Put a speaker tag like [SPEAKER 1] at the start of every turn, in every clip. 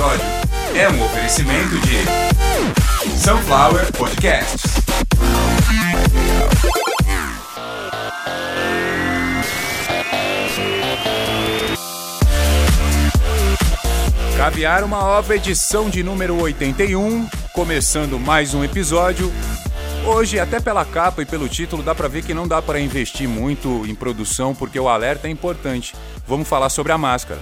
[SPEAKER 1] episódio é um oferecimento de Sunflower Podcasts. Caviar uma Ova, edição de número 81, começando mais um episódio. Hoje, até pela capa e pelo título, dá pra ver que não dá para investir muito em produção porque o alerta é importante. Vamos falar sobre a máscara.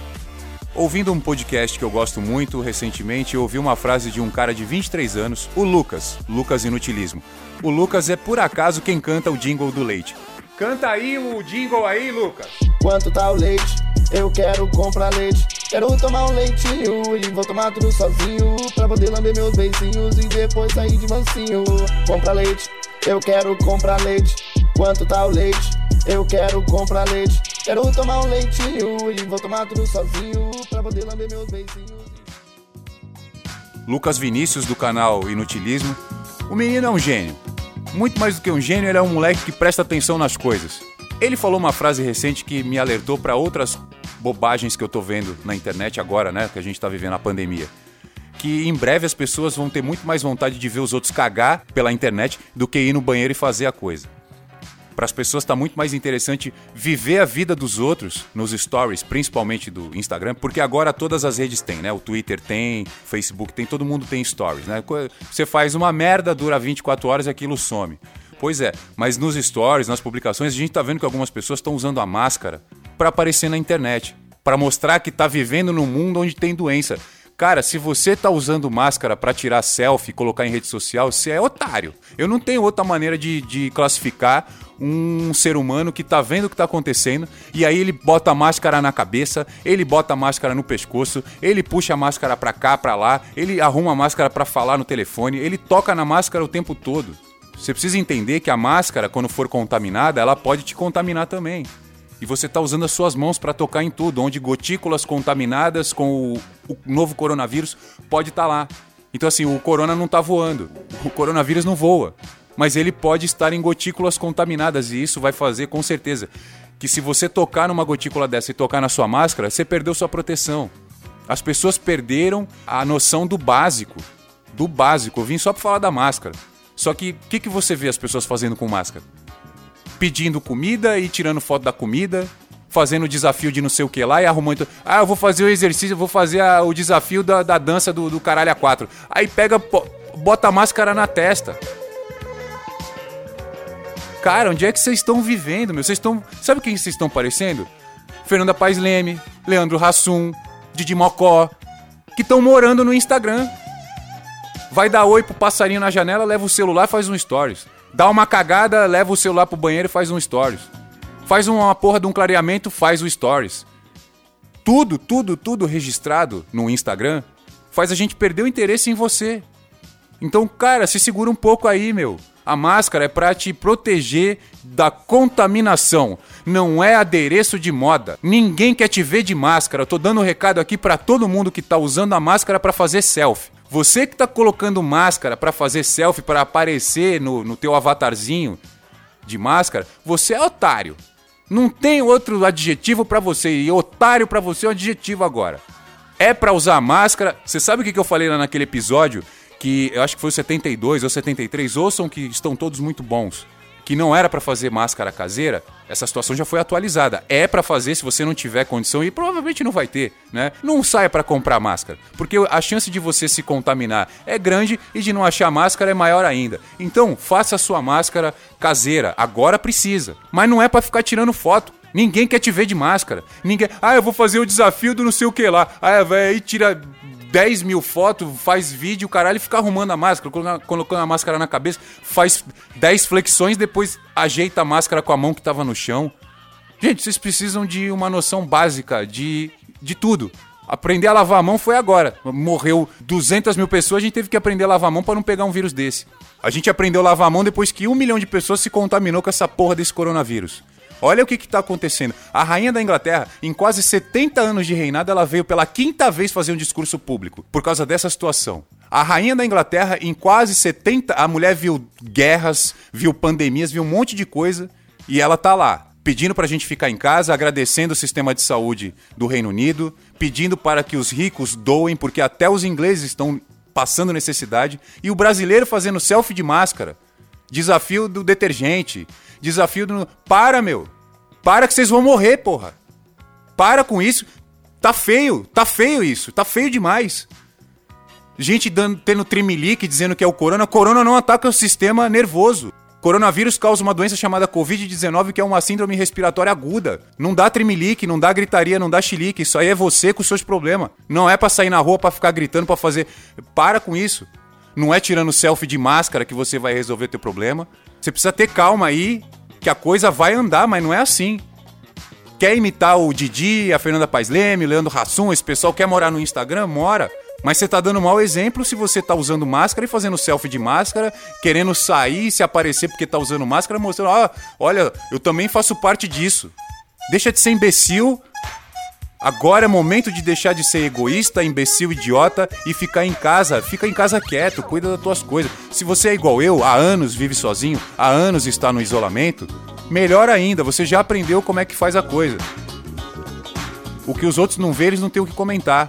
[SPEAKER 1] Ouvindo um podcast que eu gosto muito recentemente, eu ouvi uma frase de um cara de 23 anos, o Lucas, Lucas Inutilismo. O Lucas é por acaso quem canta o jingle do leite. Canta aí o jingle aí, Lucas.
[SPEAKER 2] Quanto tá o leite? Eu quero comprar leite. Quero tomar um leitinho e vou tomar tudo sozinho. Pra poder lamber meus beicinhos e depois sair de mansinho. Comprar leite, eu quero comprar leite. Quanto tá o leite? Eu quero comprar leite. Quero tomar um leitinho e vou tomar tudo sozinho. Pra poder lamber meus beicinhos.
[SPEAKER 1] Lucas Vinícius, do canal Inutilismo. O menino é um gênio. Muito mais do que um gênio, ele é um moleque que presta atenção nas coisas. Ele falou uma frase recente que me alertou para outras bobagens que eu tô vendo na internet agora, né? Que a gente tá vivendo a pandemia. Que em breve as pessoas vão ter muito mais vontade de ver os outros cagar pela internet do que ir no banheiro e fazer a coisa. Para as pessoas está muito mais interessante viver a vida dos outros nos stories, principalmente do Instagram, porque agora todas as redes têm, né? O Twitter tem, Facebook tem, todo mundo tem stories, né? Você faz uma merda, dura 24 horas e aquilo some. Pois é, mas nos stories, nas publicações, a gente tá vendo que algumas pessoas estão usando a máscara para aparecer na internet, para mostrar que tá vivendo num mundo onde tem doença. Cara, se você tá usando máscara para tirar selfie e colocar em rede social, você é otário. Eu não tenho outra maneira de, de classificar um ser humano que tá vendo o que tá acontecendo e aí ele bota a máscara na cabeça, ele bota a máscara no pescoço, ele puxa a máscara pra cá, pra lá, ele arruma a máscara para falar no telefone, ele toca na máscara o tempo todo. Você precisa entender que a máscara, quando for contaminada, ela pode te contaminar também. E você está usando as suas mãos para tocar em tudo, onde gotículas contaminadas com o, o novo coronavírus pode estar tá lá. Então assim, o corona não está voando, o coronavírus não voa, mas ele pode estar em gotículas contaminadas e isso vai fazer com certeza que se você tocar numa gotícula dessa e tocar na sua máscara, você perdeu sua proteção. As pessoas perderam a noção do básico, do básico. Eu vim só para falar da máscara. Só que o que, que você vê as pessoas fazendo com máscara? Pedindo comida e tirando foto da comida, fazendo o desafio de não sei o que lá e arrumando. Ah, eu vou fazer o exercício, eu vou fazer a, o desafio da, da dança do, do caralho a quatro. Aí pega, bota a máscara na testa. Cara, onde é que vocês estão vivendo, meu? Vocês estão. Sabe quem vocês estão parecendo? Fernanda Paes Leme, Leandro Hassum, Didi Mocó, que estão morando no Instagram. Vai dar oi pro passarinho na janela, leva o celular faz um stories. Dá uma cagada, leva o celular pro banheiro e faz um stories. Faz uma porra de um clareamento, faz o stories. Tudo, tudo, tudo registrado no Instagram faz a gente perder o interesse em você. Então, cara, se segura um pouco aí, meu. A máscara é para te proteger da contaminação, não é adereço de moda. Ninguém quer te ver de máscara. Eu tô dando um recado aqui para todo mundo que tá usando a máscara para fazer selfie. Você que tá colocando máscara para fazer selfie, para aparecer no, no teu avatarzinho de máscara, você é otário. Não tem outro adjetivo para você. E otário para você é um adjetivo agora. É para usar máscara. Você sabe o que, eu falei lá naquele episódio? Que eu acho que foi o 72 ou 73. Ouçam que estão todos muito bons que não era para fazer máscara caseira, essa situação já foi atualizada. É para fazer se você não tiver condição e provavelmente não vai ter, né? Não saia para comprar máscara, porque a chance de você se contaminar é grande e de não achar máscara é maior ainda. Então, faça a sua máscara caseira, agora precisa. Mas não é para ficar tirando foto. Ninguém quer te ver de máscara. Ninguém. Ah, eu vou fazer o desafio do não sei o que lá. Ah, vai aí tira 10 mil fotos, faz vídeo, caralho, fica arrumando a máscara, colocando a máscara na cabeça, faz 10 flexões, depois ajeita a máscara com a mão que tava no chão. Gente, vocês precisam de uma noção básica de, de tudo. Aprender a lavar a mão foi agora. Morreu 200 mil pessoas, a gente teve que aprender a lavar a mão para não pegar um vírus desse. A gente aprendeu a lavar a mão depois que um milhão de pessoas se contaminou com essa porra desse coronavírus. Olha o que está acontecendo. A rainha da Inglaterra, em quase 70 anos de reinado, ela veio pela quinta vez fazer um discurso público por causa dessa situação. A rainha da Inglaterra, em quase 70, a mulher viu guerras, viu pandemias, viu um monte de coisa e ela tá lá pedindo para a gente ficar em casa, agradecendo o sistema de saúde do Reino Unido, pedindo para que os ricos doem, porque até os ingleses estão passando necessidade, e o brasileiro fazendo selfie de máscara. Desafio do detergente, desafio do. Para, meu! Para que vocês vão morrer, porra! Para com isso. Tá feio, tá feio isso, tá feio demais. Gente dando, tendo tremelique dizendo que é o corona. Corona não ataca o sistema nervoso. Coronavírus causa uma doença chamada Covid-19, que é uma síndrome respiratória aguda. Não dá tremelique, não dá gritaria, não dá chilique. Isso aí é você com os seus problemas. Não é para sair na rua para ficar gritando, para fazer. Para com isso. Não é tirando selfie de máscara que você vai resolver teu problema. Você precisa ter calma aí, que a coisa vai andar, mas não é assim. Quer imitar o Didi, a Fernanda Paes Leme, Leandro Hassum, esse pessoal quer morar no Instagram? Mora. Mas você tá dando mau exemplo se você tá usando máscara e fazendo selfie de máscara, querendo sair e se aparecer porque tá usando máscara, mostrando, ah, olha, eu também faço parte disso. Deixa de ser imbecil. Agora é momento de deixar de ser egoísta, imbecil, idiota e ficar em casa. Fica em casa quieto, cuida das tuas coisas. Se você é igual eu, há anos vive sozinho, há anos está no isolamento, melhor ainda, você já aprendeu como é que faz a coisa. O que os outros não vê, eles não têm o que comentar.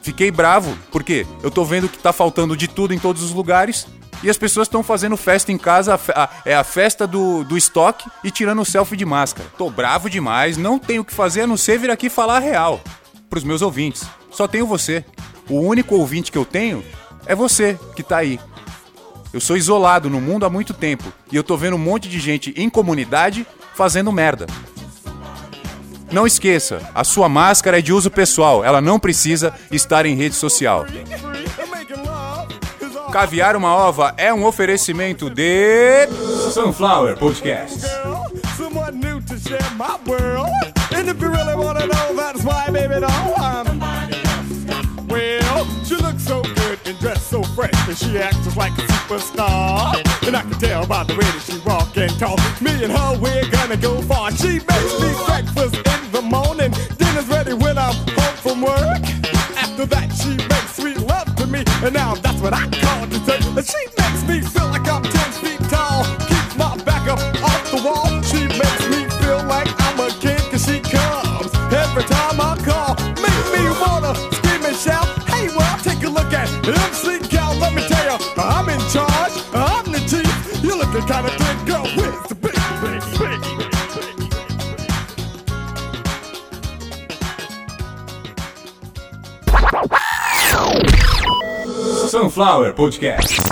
[SPEAKER 1] Fiquei bravo, porque eu tô vendo que tá faltando de tudo em todos os lugares e as pessoas estão fazendo festa em casa, a é a festa do, do estoque e tirando selfie de máscara. Tô bravo demais, não tenho o que fazer a não ser vir aqui falar a real pros meus ouvintes. Só tenho você. O único ouvinte que eu tenho é você que tá aí. Eu sou isolado no mundo há muito tempo e eu tô vendo um monte de gente em comunidade fazendo merda. Não esqueça, a sua máscara é de uso pessoal, ela não precisa estar em rede social. Caviar uma ova é um oferecimento de Sunflower Podcast.
[SPEAKER 3] And dressed so fresh, and she acts just like a superstar. And I can tell by the way that she walk and talk. Me and her, we're gonna go far. She makes me breakfast in the morning, dinner's ready when I'm home from work. After that, she makes sweet love to me, and now that's what I call she makes me feel like I'm 10 feet tall, keeps my back up off the wall. She makes me feel like I'm a king, cause she comes every time I call. Make me wanna scream and shout, hey, well, take a look at MC Cal. Let me tell you, I'm in charge, I'm the chief. You're looking kinda good, girl. Where's the big, big, big?
[SPEAKER 1] Sunflower Podcast.